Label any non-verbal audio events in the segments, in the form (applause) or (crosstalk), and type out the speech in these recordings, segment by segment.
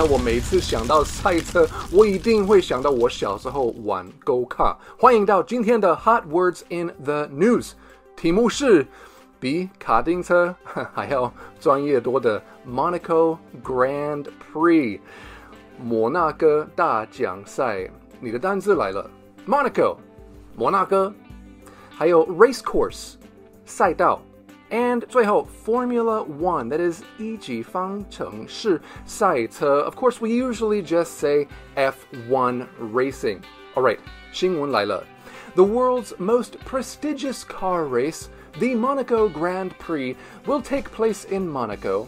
那我每次想到赛车，我一定会想到我小时候玩 Go Car。欢迎到今天的 Hot Words in the News，题目是比卡丁车 (laughs) 还要专业多的 Monaco Grand Prix 摩纳哥大奖赛。你的单字来了，Monaco 摩纳哥，还有 Race Course 赛道。And 最后 Formula One, that is 一级方程式赛车. Of course, we usually just say F1 racing. Alright, 新闻来了. The world's most prestigious car race, the Monaco Grand Prix, will take place in Monaco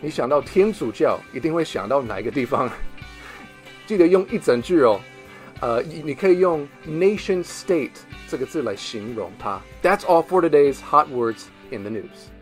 你想到天主教，一定会想到哪一个地方？记得用一整句哦。呃，你可以用 nation state 这个字来形容它。That's all for today's hot words in the news.